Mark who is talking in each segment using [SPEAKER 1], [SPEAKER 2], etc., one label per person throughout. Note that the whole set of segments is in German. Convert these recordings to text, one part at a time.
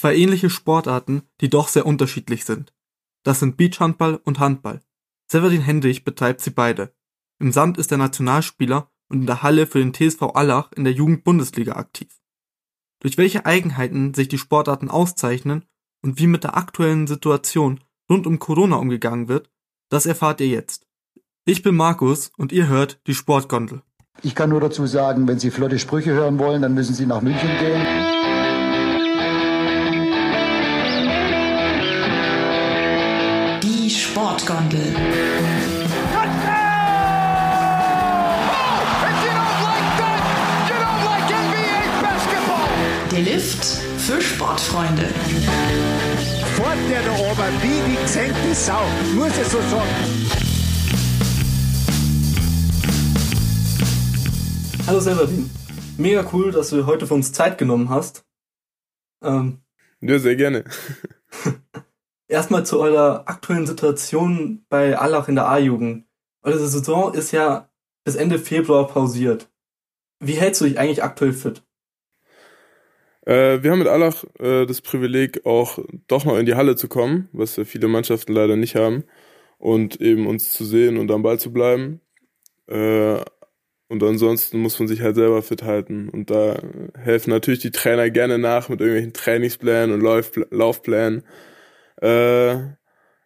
[SPEAKER 1] zwei ähnliche Sportarten, die doch sehr unterschiedlich sind. Das sind Beachhandball und Handball. Severin Hendrich betreibt sie beide. Im Sand ist er Nationalspieler und in der Halle für den TSV Allach in der Jugendbundesliga aktiv. Durch welche Eigenheiten sich die Sportarten auszeichnen und wie mit der aktuellen Situation rund um Corona umgegangen wird, das erfahrt ihr jetzt. Ich bin Markus und ihr hört die Sportgondel.
[SPEAKER 2] Ich kann nur dazu sagen, wenn Sie flotte Sprüche hören wollen, dann müssen Sie nach München gehen.
[SPEAKER 3] Sportgondel. Der Lift für Sportfreunde.
[SPEAKER 4] Fort der da oben wie die gesenkte Sau. Muss ich so sagen.
[SPEAKER 1] Hallo Severin. Mega cool, dass du heute für uns Zeit genommen hast.
[SPEAKER 5] Ähm, ja, sehr gerne.
[SPEAKER 1] Erstmal zu eurer aktuellen Situation bei Allach in der A-Jugend. Eure Saison ist ja bis Ende Februar pausiert. Wie hältst du dich eigentlich aktuell fit?
[SPEAKER 5] Äh, wir haben mit Allach äh, das Privileg, auch doch noch in die Halle zu kommen, was ja viele Mannschaften leider nicht haben, und eben uns zu sehen und am Ball zu bleiben. Äh, und ansonsten muss man sich halt selber fit halten. Und da helfen natürlich die Trainer gerne nach mit irgendwelchen Trainingsplänen und Lauf Laufplänen. Äh,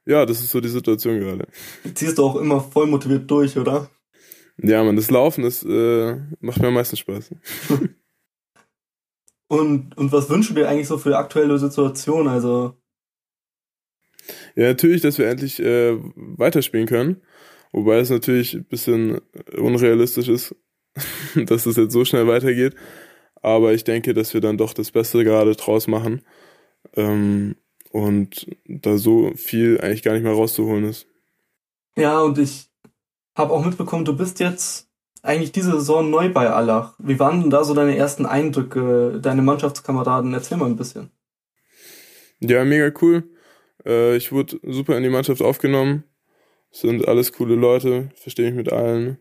[SPEAKER 5] ja, das ist so die Situation gerade.
[SPEAKER 1] Ziehst du auch immer voll motiviert durch, oder?
[SPEAKER 5] Ja, man, das Laufen, das äh, macht mir am meisten Spaß.
[SPEAKER 1] und, und was wünschst du dir eigentlich so für die aktuelle Situation? Also.
[SPEAKER 5] Ja, natürlich, dass wir endlich äh, weiterspielen können. Wobei es natürlich ein bisschen unrealistisch ist, dass es jetzt so schnell weitergeht. Aber ich denke, dass wir dann doch das Beste gerade draus machen. Ähm, und da so viel eigentlich gar nicht mehr rauszuholen ist.
[SPEAKER 1] Ja, und ich habe auch mitbekommen, du bist jetzt eigentlich diese Saison neu bei Allach. Wie waren denn da so deine ersten Eindrücke, deine Mannschaftskameraden? Erzähl mal ein bisschen.
[SPEAKER 5] Ja, mega cool. Äh, ich wurde super in die Mannschaft aufgenommen sind alles coole Leute, verstehe ich mit allen.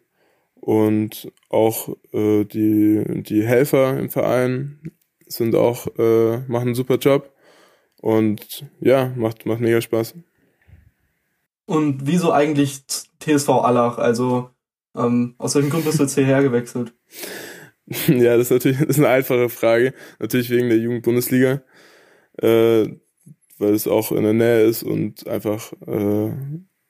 [SPEAKER 5] Und auch äh, die, die Helfer im Verein sind auch, äh, machen einen super Job. Und ja, macht, macht mega Spaß.
[SPEAKER 1] Und wieso eigentlich TSV Allach? Also ähm, aus welchem Grund bist du jetzt hierher gewechselt?
[SPEAKER 5] ja, das ist natürlich das ist eine einfache Frage. Natürlich wegen der Jugendbundesliga. Äh, weil es auch in der Nähe ist und einfach äh,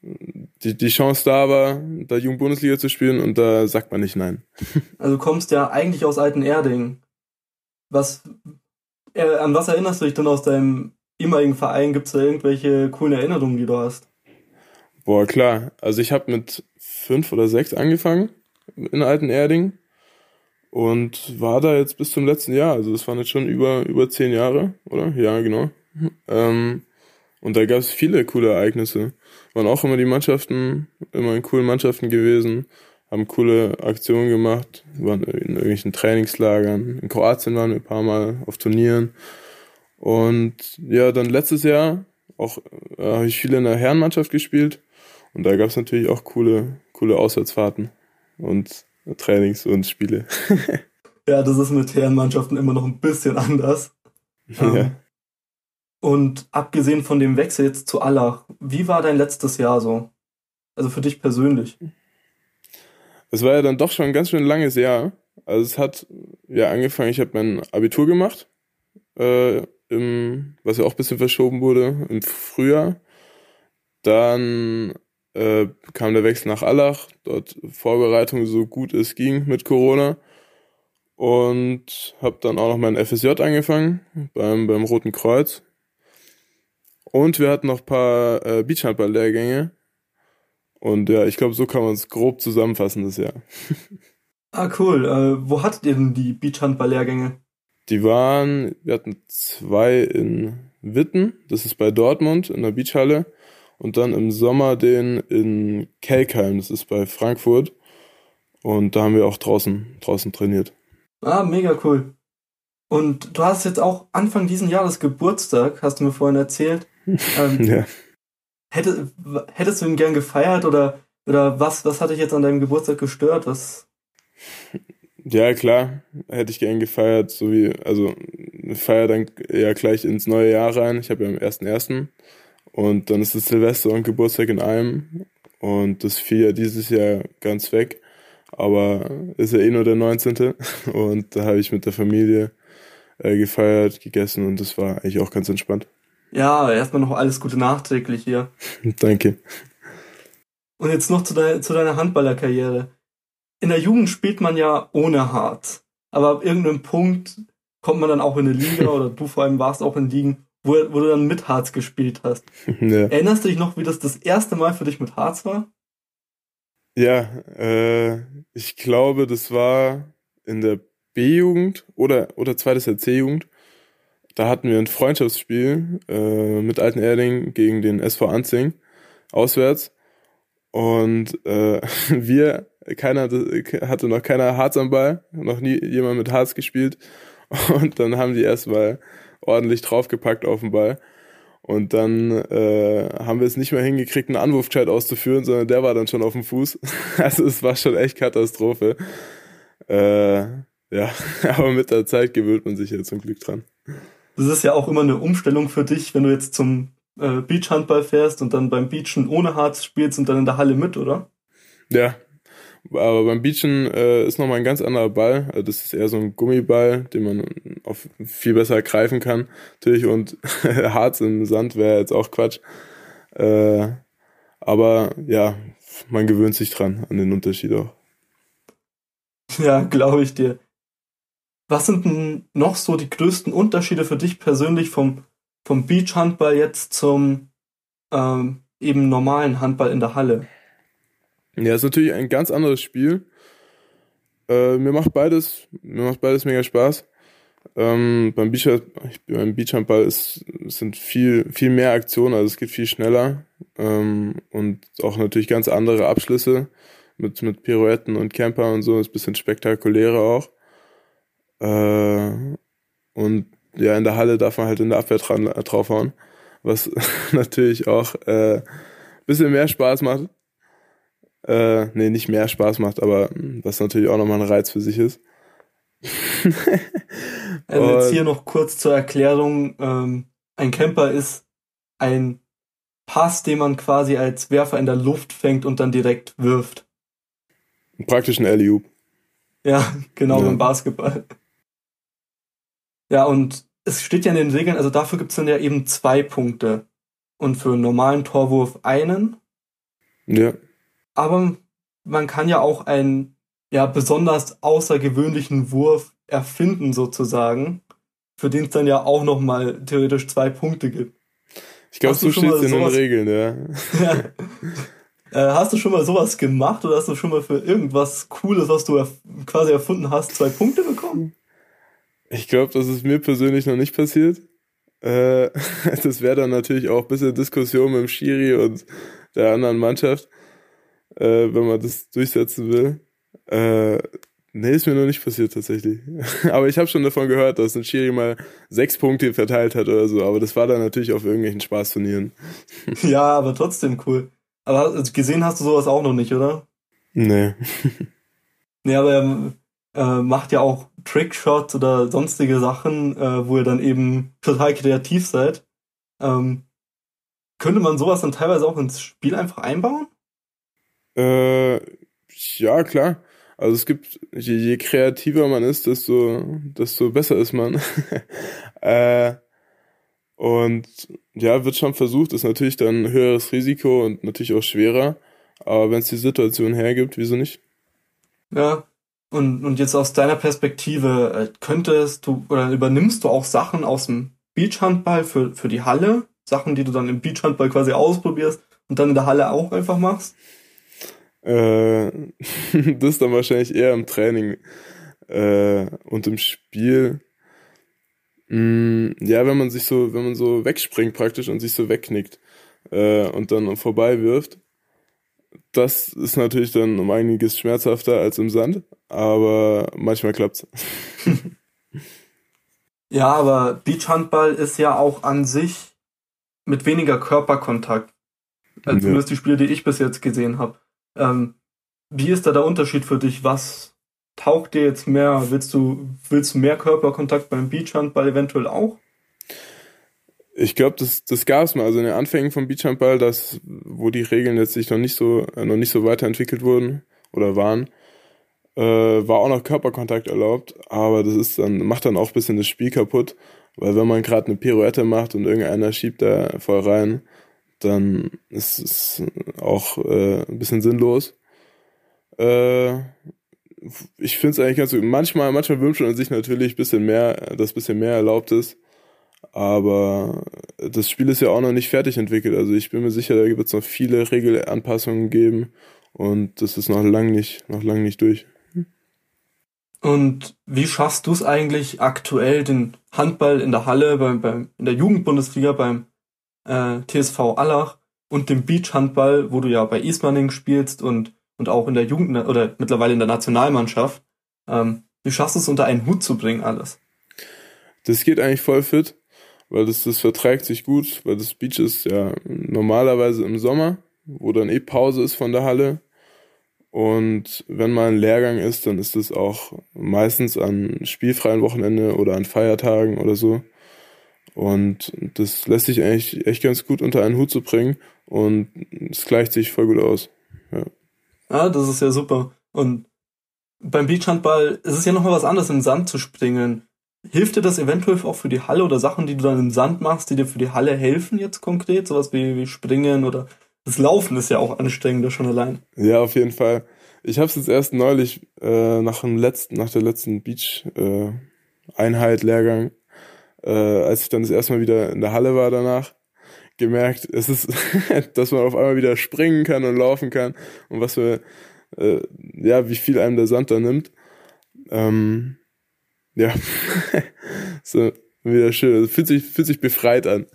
[SPEAKER 5] die, die Chance da war, da Jugendbundesliga zu spielen und da sagt man nicht nein.
[SPEAKER 1] Also du kommst ja eigentlich aus Alten-Erding. Was, äh, an was erinnerst du dich denn aus deinem ehemaligen Verein? Gibt es da irgendwelche coolen Erinnerungen, die du hast?
[SPEAKER 5] Boah, klar. Also ich habe mit fünf oder sechs angefangen in Alten-Erding und war da jetzt bis zum letzten Jahr. Also das waren jetzt schon über, über zehn Jahre, oder? Ja, genau. Ähm, und da gab es viele coole Ereignisse. Waren auch immer die Mannschaften, immer in coolen Mannschaften gewesen, haben coole Aktionen gemacht, waren in irgendwelchen Trainingslagern. In Kroatien waren wir ein paar Mal auf Turnieren. Und ja, dann letztes Jahr auch äh, habe ich viel in der Herrenmannschaft gespielt. Und da gab es natürlich auch coole, coole Auswärtsfahrten und Trainings und Spiele.
[SPEAKER 1] ja, das ist mit Herrenmannschaften immer noch ein bisschen anders. Ja. Ähm, und abgesehen von dem Wechsel jetzt zu Allach, wie war dein letztes Jahr so? Also für dich persönlich?
[SPEAKER 5] Es war ja dann doch schon ein ganz schön langes Jahr. Also es hat ja angefangen, ich habe mein Abitur gemacht, äh, im, was ja auch ein bisschen verschoben wurde, im Frühjahr. Dann äh, kam der Wechsel nach Allach, dort Vorbereitung so gut es ging mit Corona. Und habe dann auch noch mein FSJ angefangen beim, beim Roten Kreuz und wir hatten noch ein paar äh, Beachhandball-Lehrgänge. Und ja, ich glaube, so kann man es grob zusammenfassen das Jahr.
[SPEAKER 1] ah, cool. Äh, wo hattet ihr denn die Beachhandball-Lehrgänge?
[SPEAKER 5] Die waren, wir hatten zwei in Witten, das ist bei Dortmund in der Beachhalle. Und dann im Sommer den in Kelkheim, das ist bei Frankfurt. Und da haben wir auch draußen, draußen trainiert.
[SPEAKER 1] Ah, mega cool. Und du hast jetzt auch Anfang diesen Jahres Geburtstag, hast du mir vorhin erzählt. Ähm, ja. hätte, hättest du ihn gern gefeiert oder, oder was, was hat dich jetzt an deinem Geburtstag gestört? Was?
[SPEAKER 5] Ja, klar, hätte ich gern gefeiert, so wie, also feier dann ja gleich ins neue Jahr rein. Ich habe ja am 1.1. und dann ist es Silvester und Geburtstag in einem und das fiel ja dieses Jahr ganz weg, aber ist ja eh nur der 19. und da habe ich mit der Familie äh, gefeiert, gegessen und das war eigentlich auch ganz entspannt.
[SPEAKER 1] Ja, erstmal noch alles Gute nachträglich hier.
[SPEAKER 5] Danke.
[SPEAKER 1] Und jetzt noch zu, de zu deiner Handballerkarriere. In der Jugend spielt man ja ohne Harz. Aber ab irgendeinem Punkt kommt man dann auch in eine Liga oder du vor allem warst auch in Ligen, wo, wo du dann mit Harz gespielt hast. Ja. Erinnerst du dich noch, wie das das erste Mal für dich mit Harz war?
[SPEAKER 5] Ja, äh, ich glaube, das war in der B-Jugend oder, oder zweites Jahr C-Jugend. Da hatten wir ein Freundschaftsspiel äh, mit Alten Erding gegen den SV Anzing auswärts. Und äh, wir, keiner hatte, noch keiner Harz am Ball, noch nie jemand mit Harz gespielt. Und dann haben die erstmal ordentlich draufgepackt auf den Ball. Und dann äh, haben wir es nicht mehr hingekriegt, einen Anwurfchat auszuführen, sondern der war dann schon auf dem Fuß. Also es war schon echt Katastrophe. Äh, ja, aber mit der Zeit gewöhnt man sich ja zum Glück dran.
[SPEAKER 1] Das ist ja auch immer eine Umstellung für dich, wenn du jetzt zum äh, Beachhandball fährst und dann beim Beachen ohne Harz spielst und dann in der Halle mit, oder?
[SPEAKER 5] Ja, aber beim Beachen äh, ist nochmal ein ganz anderer Ball. Also das ist eher so ein Gummiball, den man auf viel besser greifen kann. Natürlich und Harz im Sand wäre jetzt auch Quatsch. Äh, aber ja, man gewöhnt sich dran an den Unterschied auch.
[SPEAKER 1] Ja, glaube ich dir. Was sind denn noch so die größten Unterschiede für dich persönlich vom, vom Beachhandball jetzt zum ähm, eben normalen Handball in der Halle?
[SPEAKER 5] Ja, ist natürlich ein ganz anderes Spiel. Äh, mir macht beides, mir macht beides mega Spaß. Ähm, beim, Beach, beim Beachhandball ist, sind viel, viel mehr Aktionen, also es geht viel schneller ähm, und auch natürlich ganz andere Abschlüsse mit, mit Pirouetten und Camper und so, ist ein bisschen spektakulärer auch. Äh, und ja, in der Halle darf man halt in der Abwehr dran, draufhauen, was natürlich auch äh, bisschen mehr Spaß macht. Äh, nee, nicht mehr Spaß macht, aber was natürlich auch nochmal ein Reiz für sich ist.
[SPEAKER 1] also jetzt hier noch kurz zur Erklärung. Ähm, ein Camper ist ein Pass, den man quasi als Werfer in der Luft fängt und dann direkt wirft.
[SPEAKER 5] Praktisch ein alley
[SPEAKER 1] Ja, genau, ja. beim Basketball. Ja, und es steht ja in den Regeln, also dafür gibt es dann ja eben zwei Punkte. Und für einen normalen Torwurf einen.
[SPEAKER 5] Ja.
[SPEAKER 1] Aber man kann ja auch einen ja besonders außergewöhnlichen Wurf erfinden sozusagen, für den es dann ja auch noch mal theoretisch zwei Punkte gibt.
[SPEAKER 5] Ich glaube, so steht es in den Regeln, ja. ja.
[SPEAKER 1] Äh, hast du schon mal sowas gemacht oder hast du schon mal für irgendwas Cooles, was du erf quasi erfunden hast, zwei Punkte bekommen?
[SPEAKER 5] Ich glaube, das ist mir persönlich noch nicht passiert. Äh, das wäre dann natürlich auch ein bisschen Diskussion mit dem Schiri und der anderen Mannschaft äh, wenn man das durchsetzen will. Äh, nee, ist mir noch nicht passiert tatsächlich. aber ich habe schon davon gehört, dass ein Schiri mal sechs Punkte verteilt hat oder so, aber das war dann natürlich auf irgendwelchen Spaßturnieren.
[SPEAKER 1] ja, aber trotzdem cool. Aber gesehen hast du sowas auch noch nicht, oder?
[SPEAKER 5] Nee.
[SPEAKER 1] nee, aber er äh, macht ja auch Trickshots oder sonstige Sachen, äh, wo ihr dann eben total kreativ seid. Ähm, könnte man sowas dann teilweise auch ins Spiel einfach einbauen?
[SPEAKER 5] Äh, ja, klar. Also es gibt, je, je kreativer man ist, desto, desto besser ist man. äh, und ja, wird schon versucht, ist natürlich dann höheres Risiko und natürlich auch schwerer. Aber wenn es die Situation hergibt, wieso nicht?
[SPEAKER 1] Ja, und, und jetzt aus deiner Perspektive, äh, könntest du oder übernimmst du auch Sachen aus dem Beachhandball für, für die Halle? Sachen, die du dann im Beachhandball quasi ausprobierst und dann in der Halle auch einfach machst?
[SPEAKER 5] Äh, das ist dann wahrscheinlich eher im Training äh, und im Spiel. Mh, mm, ja, wenn man sich so, wenn man so wegspringt praktisch und sich so wegknickt äh, und dann vorbei wirft, das ist natürlich dann um einiges schmerzhafter als im Sand, aber manchmal klappt's.
[SPEAKER 1] ja, aber Beachhandball ist ja auch an sich mit weniger Körperkontakt als ja. zumindest die Spiele, die ich bis jetzt gesehen habe. Ähm, wie ist da der Unterschied für dich? Was taucht dir jetzt mehr, willst du, willst du mehr Körperkontakt beim Beachhandball eventuell auch?
[SPEAKER 5] Ich glaube, das, das gab es mal. Also in den Anfängen vom Beachhandball, das, wo die Regeln jetzt sich noch nicht so, äh, noch nicht so weiterentwickelt wurden oder waren, äh, war auch noch Körperkontakt erlaubt, aber das ist dann, macht dann auch ein bisschen das Spiel kaputt, weil wenn man gerade eine Pirouette macht und irgendeiner schiebt da voll rein, dann ist es auch äh, ein bisschen sinnlos. Äh, ich finde es eigentlich ganz gut. Manchmal, manchmal wünscht man sich natürlich ein bisschen mehr, dass ein bisschen mehr erlaubt ist. Aber das Spiel ist ja auch noch nicht fertig entwickelt. Also ich bin mir sicher, da wird es noch viele Regelanpassungen geben und das ist noch lang nicht, noch lang nicht durch.
[SPEAKER 1] Und wie schaffst du es eigentlich aktuell, den Handball in der Halle, beim, beim, in der Jugendbundesliga, beim äh, TSV Allach und dem Beachhandball, wo du ja bei Ismaning spielst und, und auch in der Jugend oder mittlerweile in der Nationalmannschaft, ähm, wie schaffst du es unter einen Hut zu bringen alles?
[SPEAKER 5] Das geht eigentlich voll fit, weil das, das verträgt sich gut, weil das Beach ist ja normalerweise im Sommer, wo dann eh Pause ist von der Halle und wenn mal ein Lehrgang ist, dann ist es auch meistens an spielfreien Wochenende oder an Feiertagen oder so. Und das lässt sich eigentlich echt ganz gut unter einen Hut zu bringen und es gleicht sich voll gut aus. Ja.
[SPEAKER 1] Ah, das ist ja super. Und beim Beachhandball ist es ja nochmal was anderes, im Sand zu springen. Hilft dir das eventuell auch für die Halle oder Sachen, die du dann im Sand machst, die dir für die Halle helfen jetzt konkret? Sowas wie, wie Springen oder das Laufen ist ja auch anstrengender schon allein.
[SPEAKER 5] Ja, auf jeden Fall. Ich habe es jetzt erst neulich äh, nach dem letzten, nach der letzten Beach äh, Einheit Lehrgang, äh, als ich dann das erste Mal wieder in der Halle war danach, gemerkt, es ist, dass man auf einmal wieder springen kann und laufen kann und was für äh, ja, wie viel einem der Sand da nimmt. Ähm, ja, so wieder schön. Also fühlt sich fühlt sich befreit an.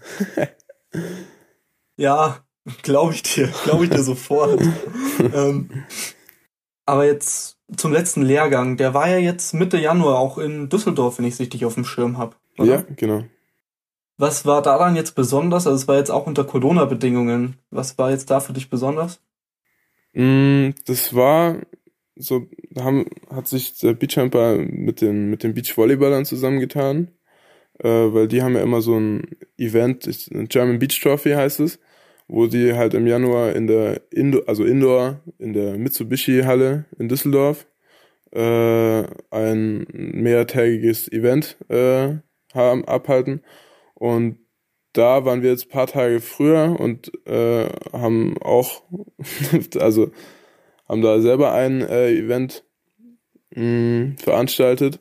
[SPEAKER 1] ja, Glaube ich dir, glaube ich dir sofort. ähm, aber jetzt zum letzten Lehrgang, der war ja jetzt Mitte Januar auch in Düsseldorf, wenn ich es richtig auf dem Schirm habe.
[SPEAKER 5] Ja, genau.
[SPEAKER 1] Was war daran jetzt besonders? Also es war jetzt auch unter Corona-Bedingungen. Was war jetzt da für dich besonders?
[SPEAKER 5] Mm, das war so, da haben, hat sich der Beachhamper mit den, mit den Beachvolleyballern zusammengetan, äh, weil die haben ja immer so ein Event, German Beach Trophy heißt es wo die halt im Januar in der Indo also Indoor in der Mitsubishi Halle in Düsseldorf äh, ein mehrtägiges Event äh, haben abhalten. Und da waren wir jetzt paar Tage früher und äh, haben auch also haben da selber ein äh, Event mh, mm, veranstaltet.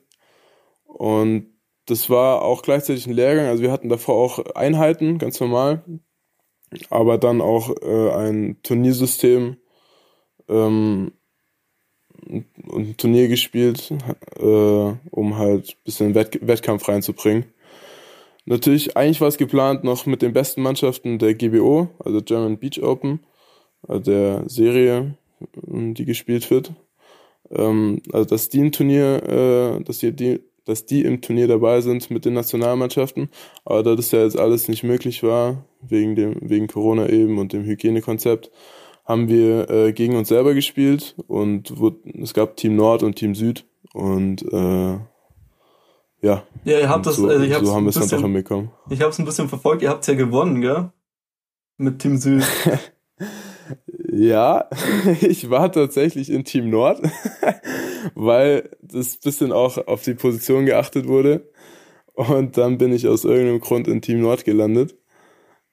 [SPEAKER 5] Und das war auch gleichzeitig ein Lehrgang, also wir hatten davor auch Einheiten, ganz normal, aber dann auch äh, ein Turniersystem ähm, ein Turnier gespielt, äh, um halt ein bisschen Wett Wettkampf reinzubringen. Natürlich, eigentlich war es geplant noch mit den besten Mannschaften der GBO, also German Beach Open, also der Serie, die gespielt wird. Ähm, also das die ein Turnier, äh, dass die, die dass die im Turnier dabei sind mit den Nationalmannschaften. Aber da das ja jetzt alles nicht möglich war, wegen dem, wegen Corona eben und dem Hygienekonzept, haben wir äh, gegen uns selber gespielt und wo, es gab Team Nord und Team Süd und äh, ja.
[SPEAKER 1] Ja, ihr habt das, so, also ich
[SPEAKER 5] so haben wir es dann doch hinbekommen.
[SPEAKER 1] Ich habe es ein bisschen verfolgt, ihr habt es ja gewonnen, gell? Mit Team Süd.
[SPEAKER 5] Ja, ich war tatsächlich in Team Nord, weil das bisschen auch auf die Position geachtet wurde. Und dann bin ich aus irgendeinem Grund in Team Nord gelandet.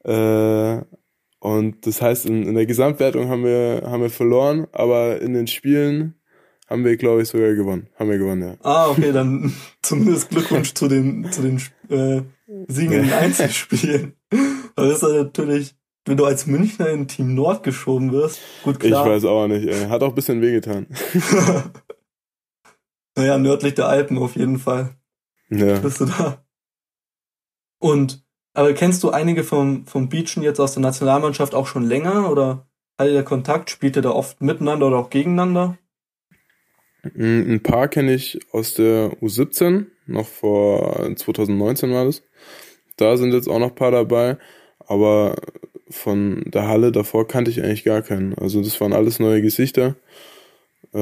[SPEAKER 5] Äh, und das heißt, in, in der Gesamtwertung haben wir, haben wir verloren, aber in den Spielen haben wir, glaube ich, sogar gewonnen. Haben wir gewonnen, ja.
[SPEAKER 1] Ah, okay, dann zumindest Glückwunsch zu den, zu den äh, Siegen in den Einzelspielen. Das ist natürlich wenn du als Münchner in Team Nord geschoben wirst, gut klar.
[SPEAKER 5] Ich weiß auch nicht, ey. Hat auch ein bisschen wehgetan.
[SPEAKER 1] naja, nördlich der Alpen auf jeden Fall.
[SPEAKER 5] Ja.
[SPEAKER 1] Bist du da. Und, aber kennst du einige vom, vom Beachen jetzt aus der Nationalmannschaft auch schon länger oder hat ihr Kontakt? Spielt ihr da oft miteinander oder auch gegeneinander?
[SPEAKER 5] Mm, ein paar kenne ich aus der U17, noch vor 2019 war das. Da sind jetzt auch noch ein paar dabei, aber von der Halle davor kannte ich eigentlich gar keinen. Also das waren alles neue Gesichter. Äh,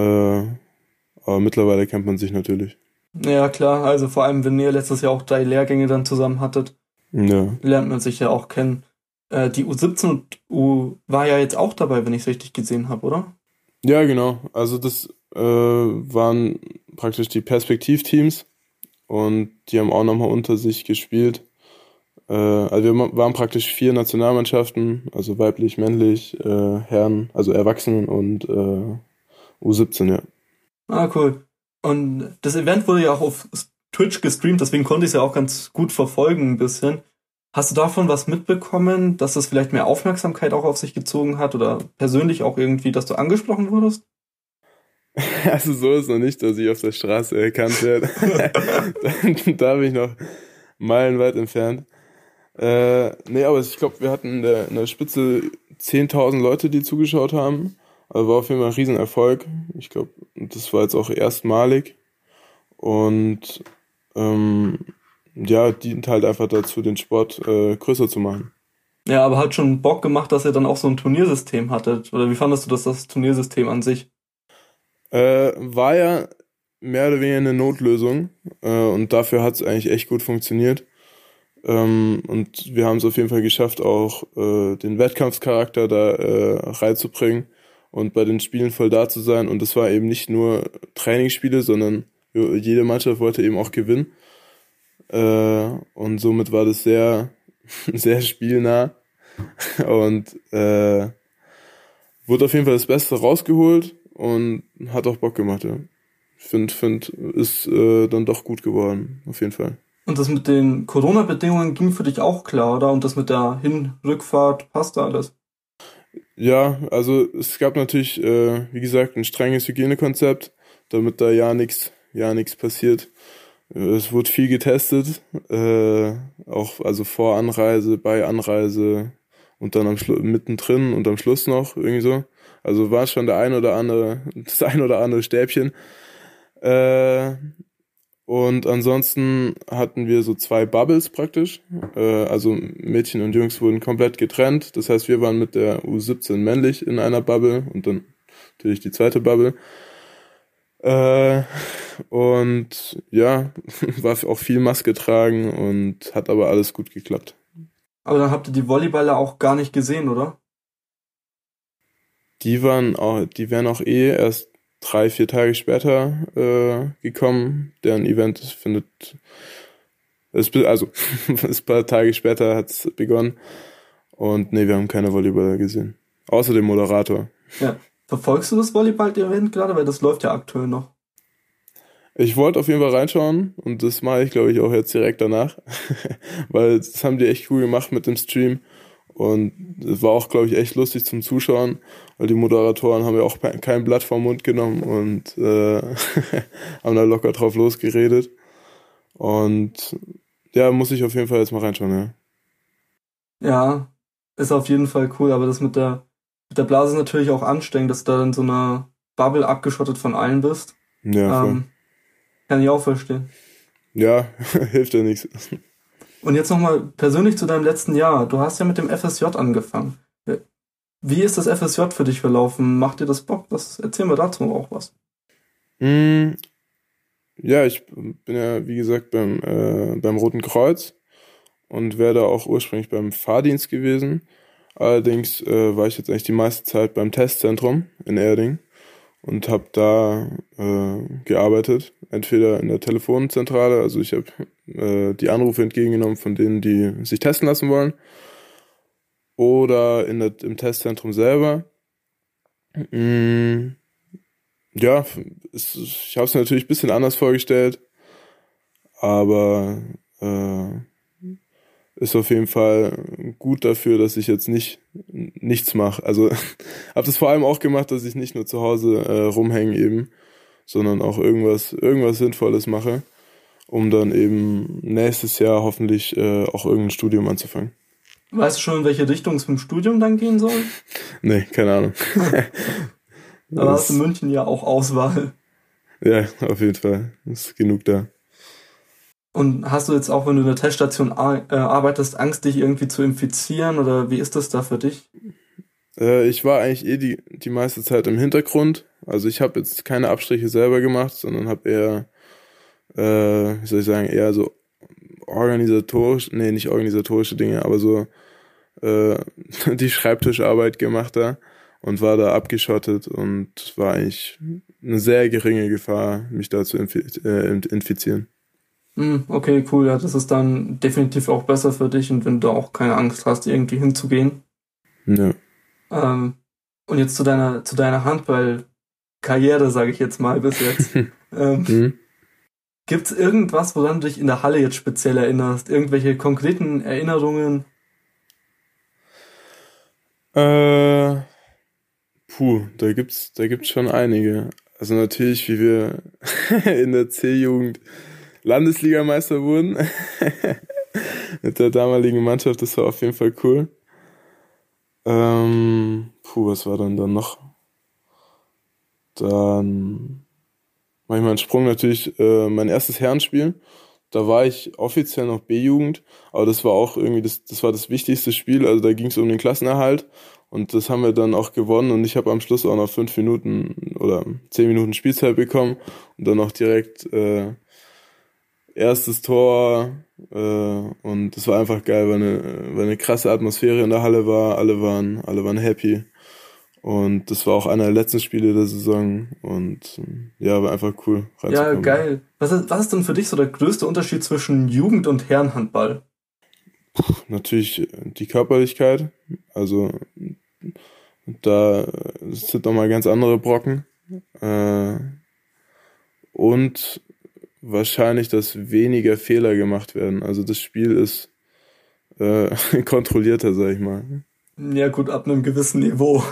[SPEAKER 5] Aber mittlerweile kennt man sich natürlich.
[SPEAKER 1] Ja, klar, also vor allem, wenn ihr letztes Jahr auch drei Lehrgänge dann zusammen hattet,
[SPEAKER 5] Ja.
[SPEAKER 1] lernt man sich ja auch kennen. Äh, die U17 und U war ja jetzt auch dabei, wenn ich es richtig gesehen habe, oder?
[SPEAKER 5] Ja, genau. Also das äh, waren praktisch die Perspektivteams und die haben auch nochmal unter sich gespielt. Äh, also wir waren praktisch vier Nationalmannschaften, also weiblich, männlich, äh, Herren, also Erwachsenen und äh, U17, ja.
[SPEAKER 1] Ah, cool. Und das Event wurde ja auch auf Twitch gestreamt, deswegen konnte ich es ja auch ganz gut verfolgen ein bisschen. Hast du davon was mitbekommen, dass das vielleicht mehr Aufmerksamkeit auch auf sich gezogen hat oder persönlich auch irgendwie, dass du angesprochen wurdest?
[SPEAKER 5] Also so ist noch nicht, dass ich auf der Straße erkannt werde. da, bin ich noch meilenweit entfernt. Äh, nee, aber ich glaube, wir hatten in der, in der Spitze 10.000 Leute, die zugeschaut haben. Also war auf jeden Fall ein Riesenerfolg. Ich glaube, das war jetzt auch erstmalig. Und ähm, ja, dient halt einfach dazu, den Sport äh, größer zu machen.
[SPEAKER 1] Ja, aber hat schon Bock gemacht, dass ihr dann auch so ein Turniersystem hattet. Oder wie fandest du das, das Turniersystem an sich?
[SPEAKER 5] Äh, war ja mehr oder weniger eine Notlösung äh, und dafür hat es eigentlich echt gut funktioniert. Ähm, und wir haben es auf jeden Fall geschafft, auch äh, den Wettkampfscharakter da äh, reinzubringen und bei den Spielen voll da zu sein. Und das war eben nicht nur Trainingsspiele, sondern jede Mannschaft wollte eben auch gewinnen. Äh, und somit war das sehr, sehr spielnah. Und äh, wurde auf jeden Fall das Beste rausgeholt und hat auch Bock gemacht, ja. Ich finde, find, ist äh, dann doch gut geworden, auf jeden Fall.
[SPEAKER 1] Und das mit den Corona-Bedingungen ging für dich auch klar, oder? Und das mit der Hin-Rückfahrt passte alles.
[SPEAKER 5] Ja, also es gab natürlich, äh, wie gesagt, ein strenges Hygienekonzept, damit da ja nichts ja nichts passiert. Es wurde viel getestet, äh, auch also vor Anreise, bei Anreise und dann am Schlu mittendrin und am Schluss noch irgendwie so. Also war schon der ein oder andere, das ein oder andere Stäbchen. Äh, und ansonsten hatten wir so zwei Bubbles praktisch. Äh, also Mädchen und Jungs wurden komplett getrennt. Das heißt, wir waren mit der U17 männlich in einer Bubble und dann natürlich die zweite Bubble. Äh, und ja, war auch viel Maske tragen und hat aber alles gut geklappt.
[SPEAKER 1] Aber dann habt ihr die Volleyballer auch gar nicht gesehen, oder?
[SPEAKER 5] Die waren auch, die wären auch eh erst drei, vier Tage später äh, gekommen. Deren Event findet, es, also ein paar Tage später hat's begonnen. Und nee, wir haben keine Volleyballer gesehen. Außer dem Moderator.
[SPEAKER 1] Ja. Verfolgst du das Volleyball-Event gerade? Weil das läuft ja aktuell noch.
[SPEAKER 5] Ich wollte auf jeden Fall reinschauen und das mache ich, glaube ich, auch jetzt direkt danach. Weil das haben die echt cool gemacht mit dem Stream. Und es war auch, glaube ich, echt lustig zum Zuschauen, weil die Moderatoren haben ja auch kein Blatt vom Mund genommen und äh, haben da locker drauf losgeredet. Und ja, muss ich auf jeden Fall jetzt mal reinschauen, ja.
[SPEAKER 1] Ja, ist auf jeden Fall cool, aber das mit der, mit der Blase ist natürlich auch anstrengend, dass du da in so einer Bubble abgeschottet von allen bist.
[SPEAKER 5] Ja.
[SPEAKER 1] Ähm, kann ich auch verstehen.
[SPEAKER 5] ja hilft ja nichts.
[SPEAKER 1] Und jetzt nochmal persönlich zu deinem letzten Jahr. Du hast ja mit dem FSJ angefangen. Wie ist das FSJ für dich verlaufen? Macht dir das Bock? Was, erzähl mir dazu auch was.
[SPEAKER 5] Mm, ja, ich bin ja, wie gesagt, beim, äh, beim Roten Kreuz und wäre da auch ursprünglich beim Fahrdienst gewesen. Allerdings äh, war ich jetzt eigentlich die meiste Zeit beim Testzentrum in Erding und habe da äh, gearbeitet, entweder in der Telefonzentrale, also ich habe äh, die Anrufe entgegengenommen von denen, die sich testen lassen wollen, oder in der, im Testzentrum selber. Mm, ja, es, ich habe es natürlich ein bisschen anders vorgestellt, aber äh, ist auf jeden Fall gut dafür, dass ich jetzt nicht nichts mache. Also habe das vor allem auch gemacht, dass ich nicht nur zu Hause äh, rumhänge eben, sondern auch irgendwas irgendwas Sinnvolles mache, um dann eben nächstes Jahr hoffentlich äh, auch irgendein Studium anzufangen.
[SPEAKER 1] Weißt du schon, in welche Richtung es vom Studium dann gehen soll?
[SPEAKER 5] Nee, keine Ahnung.
[SPEAKER 1] Aber hast du in München ja auch Auswahl.
[SPEAKER 5] Ja, auf jeden Fall. Ist genug da.
[SPEAKER 1] Und hast du jetzt auch, wenn du in der Teststation äh, arbeitest, Angst, dich irgendwie zu infizieren? Oder wie ist das da für dich?
[SPEAKER 5] Äh, ich war eigentlich eh die, die meiste Zeit im Hintergrund. Also ich habe jetzt keine Abstriche selber gemacht, sondern habe eher, äh, wie soll ich sagen, eher so organisatorisch, nee, nicht organisatorische Dinge, aber so äh, die Schreibtischarbeit gemacht da und war da abgeschottet und war eigentlich eine sehr geringe Gefahr, mich da zu äh, infizieren.
[SPEAKER 1] Hm, okay, cool. Ja, das ist dann definitiv auch besser für dich und wenn du auch keine Angst hast, irgendwie hinzugehen.
[SPEAKER 5] Ja.
[SPEAKER 1] Ähm, und jetzt zu deiner, zu deiner Handball-Karriere, sage ich jetzt mal, bis jetzt. ähm, mhm. Gibt es irgendwas, woran du dich in der Halle jetzt speziell erinnerst? Irgendwelche konkreten Erinnerungen?
[SPEAKER 5] Äh, puh, da gibt's, da gibt's schon einige. Also natürlich, wie wir in der C-Jugend Landesligameister wurden mit der damaligen Mannschaft, das war auf jeden Fall cool. Ähm, puh, was war dann dann noch? Dann mache ich mal einen Sprung natürlich, äh, mein erstes Herrenspiel. Da war ich offiziell noch B-Jugend, aber das war auch irgendwie das, das war das wichtigste Spiel. Also da ging es um den Klassenerhalt und das haben wir dann auch gewonnen und ich habe am Schluss auch noch fünf Minuten oder zehn Minuten Spielzeit bekommen und dann auch direkt äh, erstes Tor äh, und das war einfach geil, weil eine, weil eine krasse Atmosphäre in der Halle war, alle waren, alle waren happy. Und das war auch einer der letzten Spiele der Saison und ja, war einfach cool.
[SPEAKER 1] Ja, geil. Was ist, was ist denn für dich so der größte Unterschied zwischen Jugend- und Herrenhandball?
[SPEAKER 5] Puh, natürlich die Körperlichkeit. Also da sind nochmal ganz andere Brocken. Äh, und wahrscheinlich, dass weniger Fehler gemacht werden. Also das Spiel ist äh, kontrollierter, sag ich mal.
[SPEAKER 1] Ja gut, ab einem gewissen Niveau.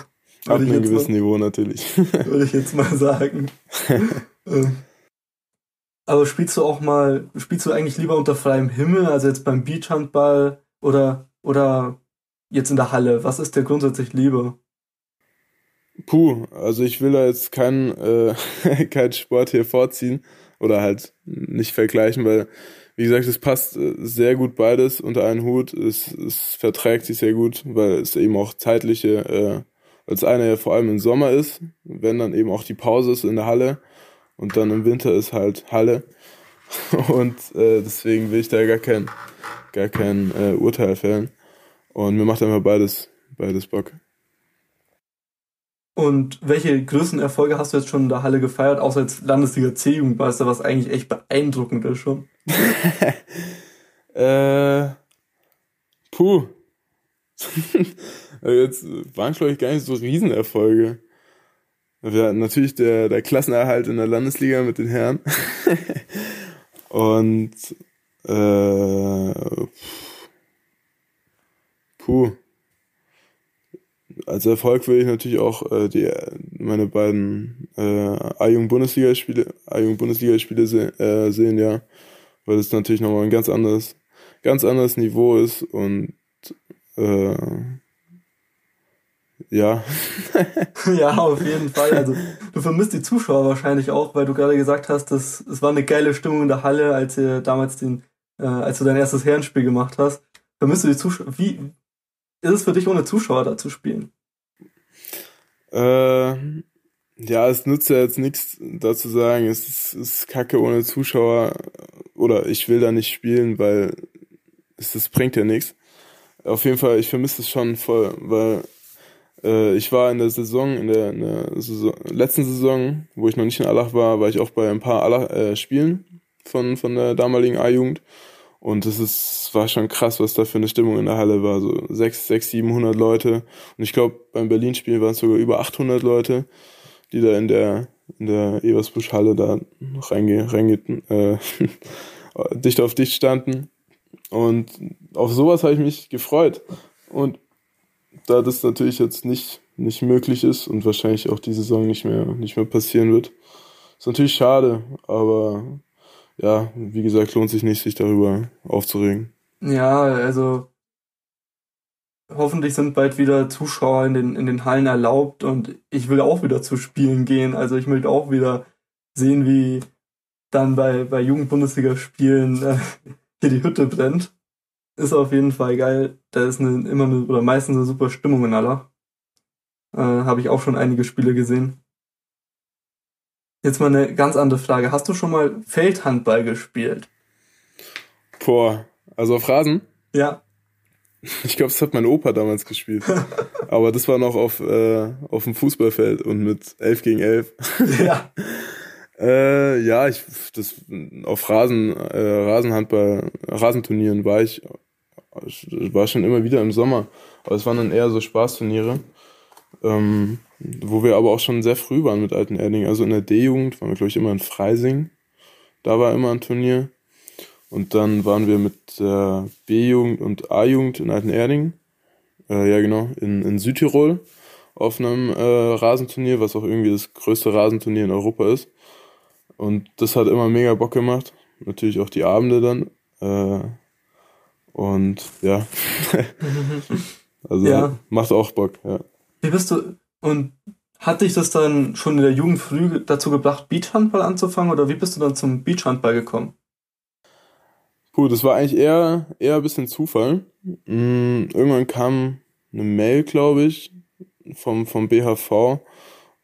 [SPEAKER 5] Ab einem gewissen mal, Niveau natürlich.
[SPEAKER 1] Würde ich jetzt mal sagen. Ähm, aber spielst du auch mal, spielst du eigentlich lieber unter freiem Himmel, also jetzt beim Beachhandball oder, oder jetzt in der Halle? Was ist dir grundsätzlich lieber?
[SPEAKER 5] Puh, also ich will da jetzt keinen äh, keinen Sport hier vorziehen oder halt nicht vergleichen, weil, wie gesagt, es passt äh, sehr gut beides unter einen Hut. Es, es verträgt sich sehr gut, weil es eben auch zeitliche, äh, als eine ja vor allem im Sommer ist, wenn dann eben auch die Pause ist in der Halle und dann im Winter ist halt Halle. Und äh, deswegen will ich da gar kein, gar kein äh, Urteil fällen. Und mir macht einfach beides, beides Bock.
[SPEAKER 1] Und welche größten Erfolge hast du jetzt schon in der Halle gefeiert, außer jetzt Landesliga C-Jugendmeister, was eigentlich echt beeindruckend ist schon?
[SPEAKER 5] äh, puh. jetzt waren, glaube ich, gar nicht so Riesenerfolge. Wir hatten natürlich der, der Klassenerhalt in der Landesliga mit den Herren. Und äh, puh als Erfolg würde ich natürlich auch äh, die meine beiden äh, A-Jugend-Bundesliga-Spiele A-Jugend-Bundesliga-Spiele se äh, sehen, ja, weil es natürlich nochmal ein ganz anderes ganz anderes Niveau ist und äh, ja.
[SPEAKER 1] ja, auf jeden Fall. Also du vermisst die Zuschauer wahrscheinlich auch, weil du gerade gesagt hast, dass es war eine geile Stimmung in der Halle, als ihr damals den, äh, als du dein erstes Herrenspiel gemacht hast. Vermisst du die Zuschauer? Wie, ist es für dich ohne Zuschauer da zu spielen?
[SPEAKER 5] Äh, ja, es nützt ja jetzt nichts dazu sagen, es ist, ist kacke ohne Zuschauer oder ich will da nicht spielen, weil es das bringt ja nichts. Auf jeden Fall, ich vermisse es schon voll, weil äh, ich war in der Saison, in der, in der Saison, letzten Saison, wo ich noch nicht in Allach war, war ich auch bei ein paar Allach, äh, Spielen von, von der damaligen A-Jugend und es ist, war schon krass, was da für eine Stimmung in der Halle war. So sechs, sechs, siebenhundert Leute. Und ich glaube, beim Berlin-Spiel waren es sogar über 800 Leute, die da in der, in der Ebersbusch-Halle da reinge, reinge, äh, dicht auf dicht standen. Und auf sowas habe ich mich gefreut. Und da das natürlich jetzt nicht, nicht möglich ist und wahrscheinlich auch die Saison nicht mehr, nicht mehr passieren wird, ist natürlich schade, aber ja, wie gesagt, lohnt sich nicht, sich darüber aufzuregen.
[SPEAKER 1] Ja, also hoffentlich sind bald wieder Zuschauer in den, in den Hallen erlaubt und ich will auch wieder zu Spielen gehen. Also ich möchte auch wieder sehen, wie dann bei, bei Jugendbundesliga-Spielen äh, hier die Hütte brennt. Ist auf jeden Fall geil. Da ist eine, immer eine, oder meistens eine super Stimmung in aller. Äh, Habe ich auch schon einige Spiele gesehen. Jetzt mal eine ganz andere Frage. Hast du schon mal Feldhandball gespielt?
[SPEAKER 5] Boah, also auf Rasen?
[SPEAKER 1] Ja.
[SPEAKER 5] Ich glaube, das hat mein Opa damals gespielt. Aber das war noch auf, äh, auf dem Fußballfeld und mit 11 gegen 11.
[SPEAKER 1] Ja.
[SPEAKER 5] Äh, ja, ich das auf Rasen, äh, Rasenhandball, Rasenturnieren war ich, ich war schon immer wieder im Sommer. Aber es waren dann eher so Spaßturniere. Ähm, wo wir aber auch schon sehr früh waren mit Alten Erding. Also in der D-Jugend waren wir, glaube ich, immer in Freising. Da war immer ein Turnier. Und dann waren wir mit der B-Jugend und A-Jugend in Alten Erding. Äh, ja, genau, in, in Südtirol auf einem äh, Rasenturnier, was auch irgendwie das größte Rasenturnier in Europa ist. Und das hat immer mega Bock gemacht. Natürlich auch die Abende dann. Äh, und ja. also
[SPEAKER 1] Ja.
[SPEAKER 5] macht auch Bock, ja.
[SPEAKER 1] Wie bist du, und hat dich das dann schon in der Jugend früh dazu gebracht, Beachhandball anzufangen oder wie bist du dann zum Beachhandball gekommen?
[SPEAKER 5] Puh, das war eigentlich eher, eher ein bisschen Zufall. Mm, irgendwann kam eine Mail, glaube ich, vom, vom BHV,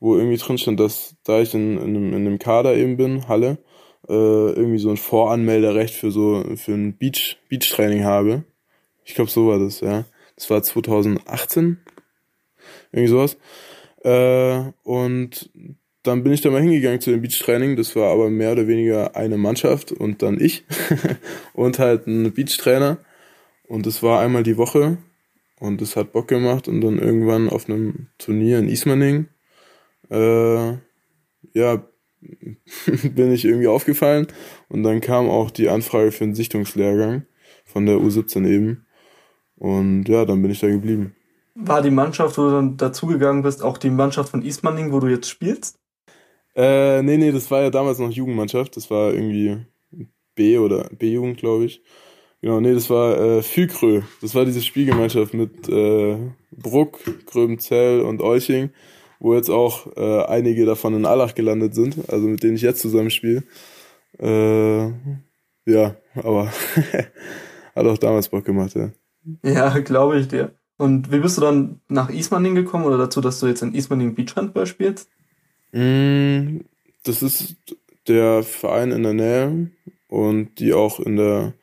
[SPEAKER 5] wo irgendwie drin stand, dass da ich in, in, einem, in einem Kader eben bin, Halle, äh, irgendwie so ein Voranmelderecht für so für ein Beach, Beach-Training habe. Ich glaube, so war das, ja. Das war 2018. Irgendwie sowas. Äh, und dann bin ich da mal hingegangen zu dem Beachtraining. Das war aber mehr oder weniger eine Mannschaft und dann ich und halt ein Beachtrainer. Und das war einmal die Woche und es hat Bock gemacht und dann irgendwann auf einem Turnier in Ismaning, äh, ja, bin ich irgendwie aufgefallen und dann kam auch die Anfrage für einen Sichtungslehrgang von der U17 eben. Und ja, dann bin ich da geblieben.
[SPEAKER 1] War die Mannschaft, wo du dann dazugegangen bist, auch die Mannschaft von Ismaning, wo du jetzt spielst?
[SPEAKER 5] Äh, nee, nee, das war ja damals noch Jugendmannschaft. Das war irgendwie B oder B-Jugend, glaube ich. Genau, nee, das war äh, Fükrö. Das war diese Spielgemeinschaft mit äh, Bruck, Gröbenzell und Euching, wo jetzt auch äh, einige davon in Allach gelandet sind, also mit denen ich jetzt zusammen spiele. Äh, ja, aber hat auch damals Bock gemacht, ja.
[SPEAKER 1] Ja, glaube ich dir. Und wie bist du dann nach Ismaning gekommen oder dazu, dass du jetzt in Ismaning Beachhandball spielst?
[SPEAKER 5] Mm, Das ist der Verein in der Nähe und die auch in der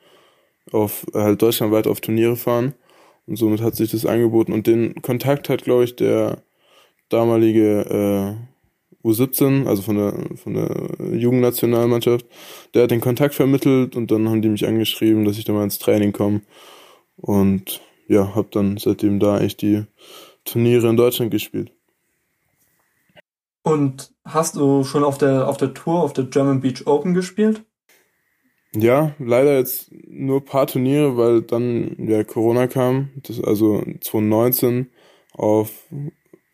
[SPEAKER 5] auf halt deutschlandweit auf Turniere fahren. Und somit hat sich das angeboten. Und den Kontakt hat glaube ich der damalige äh, U17 also von der von der Jugendnationalmannschaft der hat den Kontakt vermittelt und dann haben die mich angeschrieben dass ich da mal ins Training komme. Und ja habe dann seitdem da eigentlich die Turniere in Deutschland gespielt
[SPEAKER 1] Und hast du schon auf der, auf der Tour, auf der German Beach Open gespielt?
[SPEAKER 5] Ja, leider jetzt nur ein paar Turniere, weil dann ja Corona kam. Das also 2019 auf,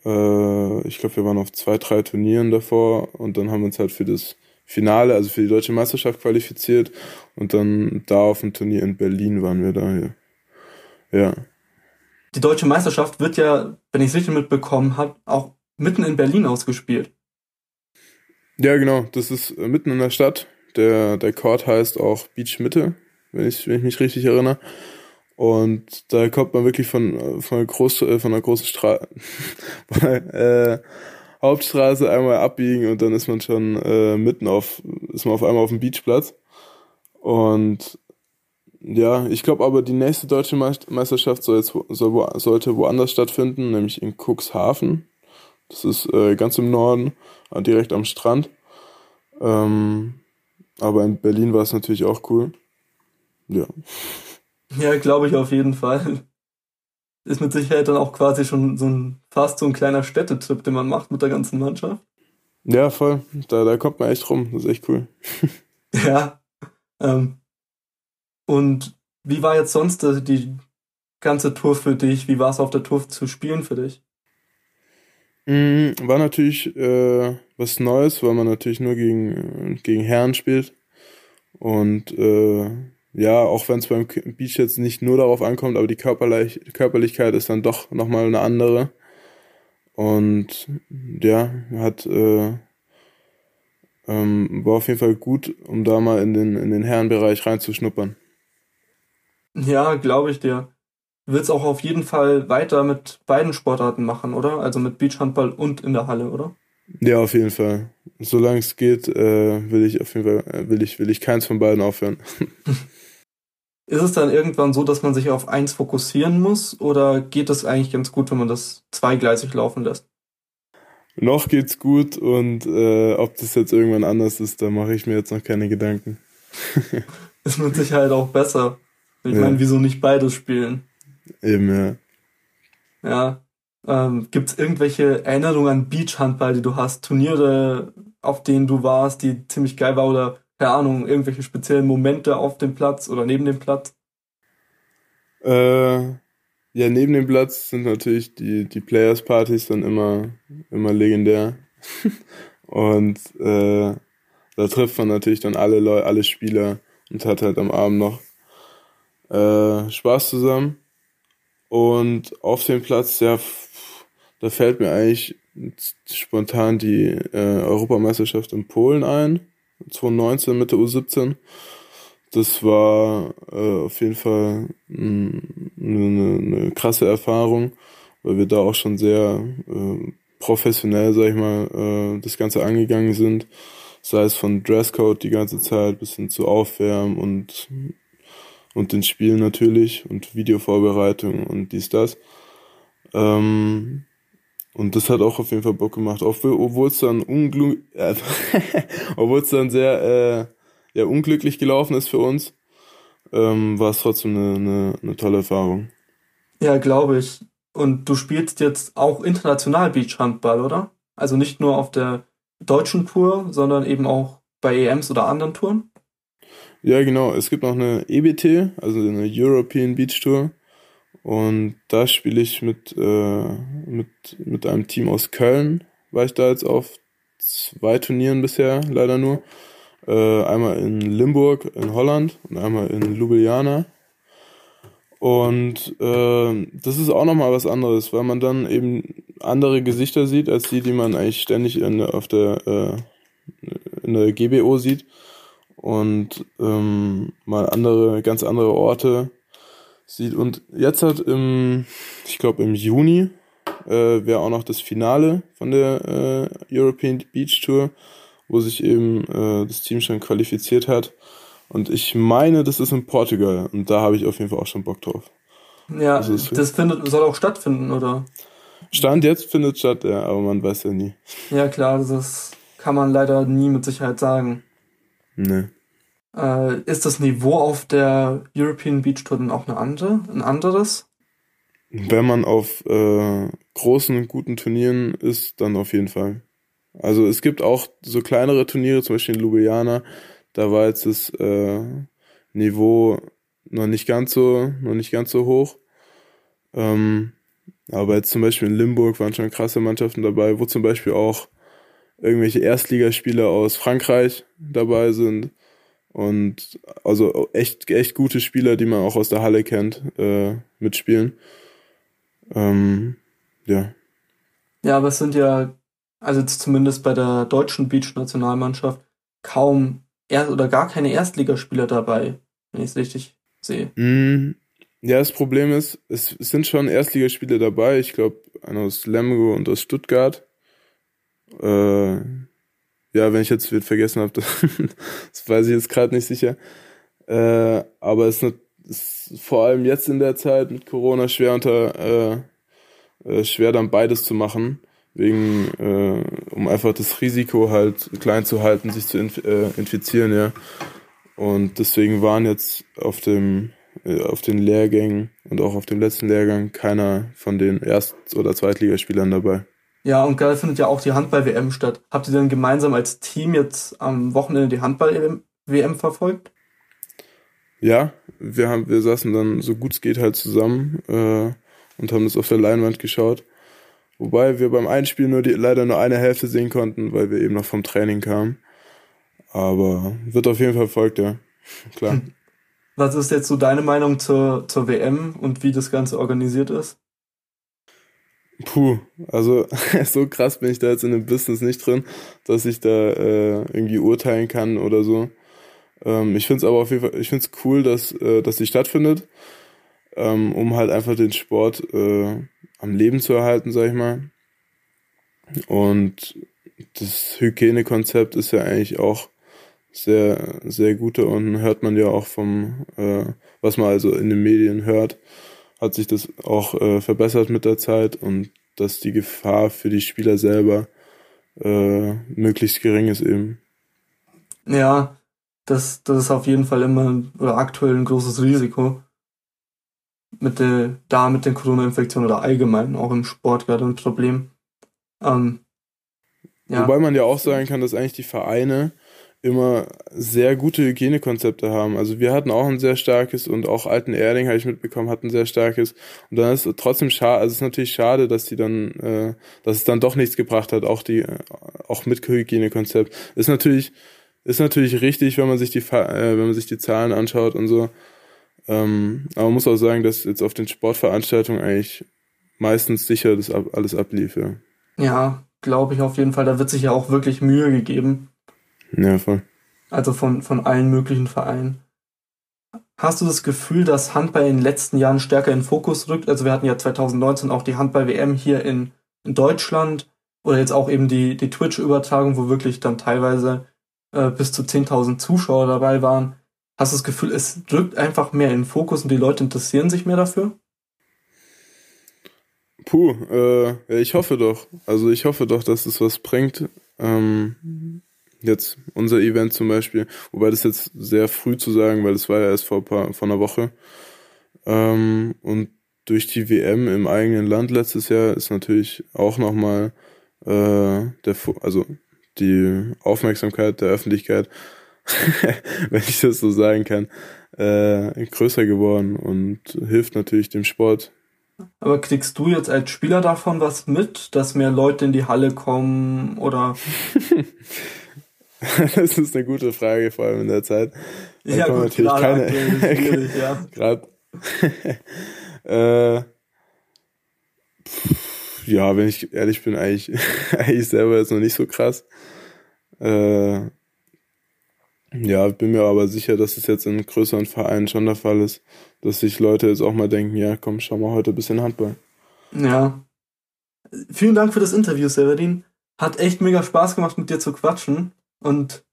[SPEAKER 5] äh, ich glaube, wir waren auf zwei, drei Turnieren davor und dann haben wir uns halt für das Finale, also für die deutsche Meisterschaft qualifiziert und dann da auf dem Turnier in Berlin waren wir da. Ja. Ja.
[SPEAKER 1] Die deutsche Meisterschaft wird ja, wenn ich es richtig mitbekommen habe, auch mitten in Berlin ausgespielt.
[SPEAKER 5] Ja, genau. Das ist äh, mitten in der Stadt. Der, der Court heißt auch Beach Mitte, wenn ich, wenn ich mich richtig erinnere. Und da kommt man wirklich von, äh, von, einer, groß, äh, von einer großen Straße, von einer äh, Hauptstraße einmal abbiegen und dann ist man schon äh, mitten auf, ist man auf einmal auf dem Beachplatz. Und ja, ich glaube aber, die nächste deutsche Meist- Meisterschaft soll jetzt, soll, wo- sollte woanders stattfinden, nämlich in Cuxhaven. Das ist äh, ganz im Norden, äh, direkt am Strand. Ähm, aber in Berlin war es natürlich auch cool. Ja.
[SPEAKER 1] Ja, glaube ich auf jeden Fall. Ist mit Sicherheit dann auch quasi schon so ein, fast so ein kleiner Städtetrip, den man macht mit der ganzen Mannschaft.
[SPEAKER 5] Ja, voll. Da, da kommt man echt rum. Das ist echt cool.
[SPEAKER 1] Ja. Ähm, und wie war jetzt sonst äh, die ganze Tour für dich? Wie war es auf der Tour zu spielen für dich?
[SPEAKER 5] Mm, War natürlich äh, was Neues, weil man natürlich nur gegen, gegen Herren spielt. Und äh, ja, auch wenn es beim Beach jetzt nicht nur darauf ankommt, aber die Körperlich Körperlichkeit ist dann doch nochmal eine andere. Und ja, hat äh, ähm, war auf jeden Fall gut, um da mal in den, in den Herrenbereich reinzuschnuppern.
[SPEAKER 1] Ja, glaube ich dir. du willst auch auf jeden Fall weiter mit beiden Sportarten machen, oder? Also mit Beachhandball und in der Halle, oder?
[SPEAKER 5] Ja, auf jeden Fall. Solange es geht, äh, will ich auf jeden Fall, äh, will ich, will ich keins von beiden aufhören.
[SPEAKER 1] Ist es dann irgendwann so, dass man sich auf eins fokussieren muss oder geht es eigentlich ganz gut, wenn man das zweigleisig laufen lässt?
[SPEAKER 5] Noch geht's gut und äh, ob das jetzt irgendwann anders ist, da mache ich mir jetzt noch keine Gedanken.
[SPEAKER 1] ist mit Sicherheit auch besser. Ich
[SPEAKER 5] Ja.
[SPEAKER 1] meine, wieso nicht beides spielen?
[SPEAKER 5] Eben, ja.
[SPEAKER 1] Ja. Ähm, Gibt es irgendwelche Erinnerungen an Beachhandball, die du hast? Turniere, auf denen du warst, die ziemlich geil war oder keine Ahnung, irgendwelche speziellen Momente auf dem Platz oder neben dem Platz?
[SPEAKER 5] Äh, ja, neben dem Platz sind natürlich die, die Players-Partys dann immer, immer legendär. und äh, da trifft man natürlich dann alle Leute, alle Spieler und hat halt am Abend noch äh, Spaß zusammen. Und auf dem Platz, ja, da fällt mir eigentlich spontan die äh, Europameisterschaft in Polen ein. 2019 mit der U17. Das war äh, auf jeden Fall eine, eine krasse Erfahrung, weil wir da auch schon sehr äh, professionell, sag ich mal, äh, das Ganze angegangen sind. Sei es von Dresscode die ganze Zeit bis hin zu Aufwärmen und, und den Spielen natürlich und Videovorbereitung und dies, das. Ähm, und das hat auch auf jeden Fall Bock gemacht, obwohl es dann unglück, äh, dann sehr äh, ja, unglücklich gelaufen ist für uns, ähm, war es trotzdem eine, eine, eine tolle Erfahrung.
[SPEAKER 1] Ja, glaube ich. Und du spielst jetzt auch international Beachhandball, oder? Also nicht nur auf der deutschen Tour, sondern eben auch bei EMs oder anderen Touren?
[SPEAKER 5] Ja, genau. Es gibt noch eine EBT, also eine European Beach Tour. Und da spiele ich mit, äh, mit, mit einem Team aus Köln. War ich da jetzt auf zwei Turnieren bisher, leider nur. Äh, einmal in Limburg in Holland und einmal in Ljubljana. Und äh, das ist auch nochmal was anderes, weil man dann eben andere Gesichter sieht, als die, die man eigentlich ständig in, auf der, äh, in der GBO sieht. Und ähm, mal andere, ganz andere Orte sieht. Und jetzt hat im, ich glaube im Juni, äh, wäre auch noch das Finale von der äh, European Beach Tour, wo sich eben äh, das Team schon qualifiziert hat. Und ich meine, das ist in Portugal. Und da habe ich auf jeden Fall auch schon Bock drauf.
[SPEAKER 1] Ja,
[SPEAKER 5] Das ist-
[SPEAKER 1] das findet, soll auch stattfinden, oder?
[SPEAKER 5] Stand jetzt findet statt, ja, aber man weiß ja nie.
[SPEAKER 1] Ja, klar, das kann man leider nie mit Sicherheit sagen.
[SPEAKER 5] Nee.
[SPEAKER 1] Äh, ist das Niveau auf der European Beach Tour dann auch eine andere, ein anderes?
[SPEAKER 5] Wenn man auf äh, großen, guten Turnieren ist, dann auf jeden Fall. Also es gibt auch so kleinere Turniere, zum Beispiel in Ljubljana, da war jetzt das äh, Niveau noch nicht ganz so, noch nicht ganz so hoch. Ähm, aber jetzt zum Beispiel in Limburg waren schon krasse Mannschaften dabei, wo zum Beispiel auch irgendwelche Erstligaspieler aus Frankreich dabei sind. Und also echt, echt gute Spieler, die man auch aus der Halle kennt, äh, mitspielen. Ähm, ja.
[SPEAKER 1] Ja, aber es sind ja, also zumindest bei der deutschen Beach-Nationalmannschaft, kaum er oder gar keine Erstligaspieler dabei, wenn ich es richtig sehe.
[SPEAKER 5] Mm, ja, das Problem ist, es, es sind schon Erstligaspiele dabei. Ich glaube, einer aus Lemgo und aus Stuttgart. Äh, ja, wenn ich jetzt wird vergessen habe, das, das weiß ich jetzt gerade nicht sicher. Äh, aber es ist, ist vor allem jetzt in der Zeit mit Corona schwer unter äh, äh, schwer dann beides zu machen, wegen äh, um einfach das Risiko halt klein zu halten, sich zu inf äh, infizieren, ja. Und deswegen waren jetzt auf dem äh, auf den Lehrgängen und auch auf dem letzten Lehrgang keiner von den Erst- oder Zweitligaspielern dabei.
[SPEAKER 1] Ja, und geil findet ja auch die Handball-WM statt. Habt ihr denn gemeinsam als Team jetzt am Wochenende die Handball-WM verfolgt?
[SPEAKER 5] Ja, wir haben, wir saßen dann so gut es geht halt zusammen äh, und haben das auf der Leinwand geschaut. Wobei wir beim Einspiel nur die, leider nur eine Hälfte sehen konnten, weil wir eben noch vom Training kamen. Aber wird auf jeden Fall verfolgt, ja. Klar.
[SPEAKER 1] Was ist jetzt so deine Meinung zur, zur WM und wie das Ganze organisiert ist?
[SPEAKER 5] Puh, also so krass bin ich da jetzt in dem Business nicht drin, dass ich da äh, irgendwie urteilen kann oder so. Ähm, ich finde es aber auf jeden Fall, ich finde es cool, dass, äh, dass sie stattfindet. ähm, um halt einfach den Sport äh, am Leben zu erhalten, sag ich mal. Und das Hygienekonzept ist ja eigentlich auch sehr, sehr gute und hört man ja auch vom, äh, was man also in den Medien hört, hat sich das auch äh, verbessert mit der Zeit und dass die Gefahr für die Spieler selber äh, möglichst gering ist eben.
[SPEAKER 1] Ja, das, das ist auf jeden Fall immer oder aktuell ein großes Risiko. Mit der, da mit den Corona-Infektionen oder allgemein auch im Sport gerade ein Problem. Ähm,
[SPEAKER 5] ja. Wobei man ja auch sagen kann, dass eigentlich die Vereine immer sehr gute Hygienekonzepte haben. Also wir hatten auch ein sehr starkes und auch Alten Erding, habe ich mitbekommen, hat ein sehr starkes. Und dann ist trotzdem schade, also es ist natürlich schade, dass die dann, äh, dass es dann doch nichts gebracht hat, auch die, auch mit Hygienekonzept. Ist natürlich, ist natürlich richtig, wenn man sich die, äh, wenn man sich die Zahlen anschaut und so. Ähm, aber man muss auch sagen, dass jetzt auf den Sportveranstaltungen eigentlich meistens sicher das alles ablief. Ja,
[SPEAKER 1] ja glaube ich auf jeden Fall. Da wird sich ja auch wirklich Mühe gegeben.
[SPEAKER 5] Ja, voll.
[SPEAKER 1] Also von, von allen möglichen Vereinen. Hast du das Gefühl, dass Handball in den letzten Jahren stärker in den Fokus rückt? Also wir hatten ja 2019 auch die Handball-WM hier in, in Deutschland oder jetzt auch eben die, die Twitch-Übertragung, wo wirklich dann teilweise äh, bis zu 10.000 Zuschauer dabei waren. Hast du das Gefühl, es rückt einfach mehr in den Fokus und die Leute interessieren sich mehr dafür?
[SPEAKER 5] Puh, äh, ich hoffe doch. Also ich hoffe doch, dass es was bringt. Ähm, Jetzt unser Event zum Beispiel, wobei das jetzt sehr früh zu sagen, weil das war ja erst vor, paar, vor einer Woche. Ähm, und durch die WM im eigenen Land letztes Jahr ist natürlich auch nochmal äh, der, also die Aufmerksamkeit der Öffentlichkeit, wenn ich das so sagen kann, äh, größer geworden und hilft natürlich dem Sport.
[SPEAKER 1] Aber kriegst du jetzt als Spieler davon was mit, dass mehr Leute in die Halle kommen oder?
[SPEAKER 5] das ist eine gute Frage, vor allem in der Zeit. Da ja, gut, natürlich keine. ja. Gerade. äh, ja, wenn ich ehrlich bin, eigentlich, eigentlich selber jetzt noch nicht so krass. Äh, ja, bin mir aber sicher, dass es jetzt in größeren Vereinen schon der Fall ist, dass sich Leute jetzt auch mal denken, ja, komm, schau mal heute ein bisschen Handball.
[SPEAKER 1] Ja. Vielen Dank für das Interview, Severin. Hat echt mega Spaß gemacht, mit dir zu quatschen und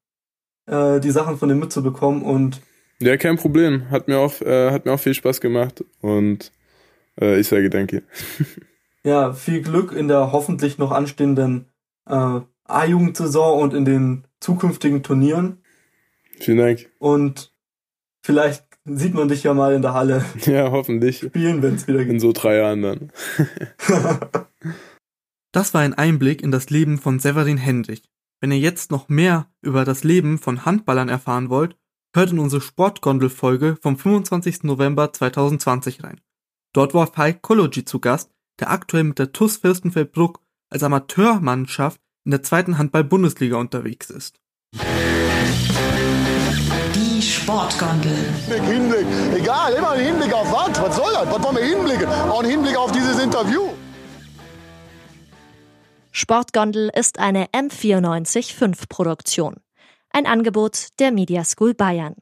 [SPEAKER 1] äh, die Sachen von dem mitzubekommen und
[SPEAKER 5] ja, kein Problem. Hat mir auch, äh, hat mir auch viel Spaß gemacht und äh, ich sage danke.
[SPEAKER 1] ja, viel Glück in der hoffentlich noch anstehenden äh, A-Jugendsaison und in den zukünftigen Turnieren.
[SPEAKER 5] Vielen Dank.
[SPEAKER 1] Und vielleicht sieht man dich ja mal in der Halle.
[SPEAKER 5] Ja, hoffentlich.
[SPEAKER 1] Spielen, wenn es wieder
[SPEAKER 5] geht. In so drei Jahren dann.
[SPEAKER 1] das war ein Einblick in das Leben von Severin Hendrich. Wenn ihr jetzt noch mehr über das Leben von Handballern erfahren wollt, hört in unsere Sportgondel-Folge vom 25. November 2020 rein. Dort war Falk Kologi zu Gast, der aktuell mit der TUS Fürstenfeldbruck als Amateurmannschaft in der zweiten Handball-Bundesliga unterwegs ist.
[SPEAKER 3] Die Sportgondel.
[SPEAKER 2] Hinblick, egal, immer ein Hinblick auf was? Was soll das? Was wollen wir hinblicken? Auch ein Hinblick auf dieses Interview.
[SPEAKER 6] Sportgondel ist eine M945 Produktion. Ein Angebot der Media School Bayern.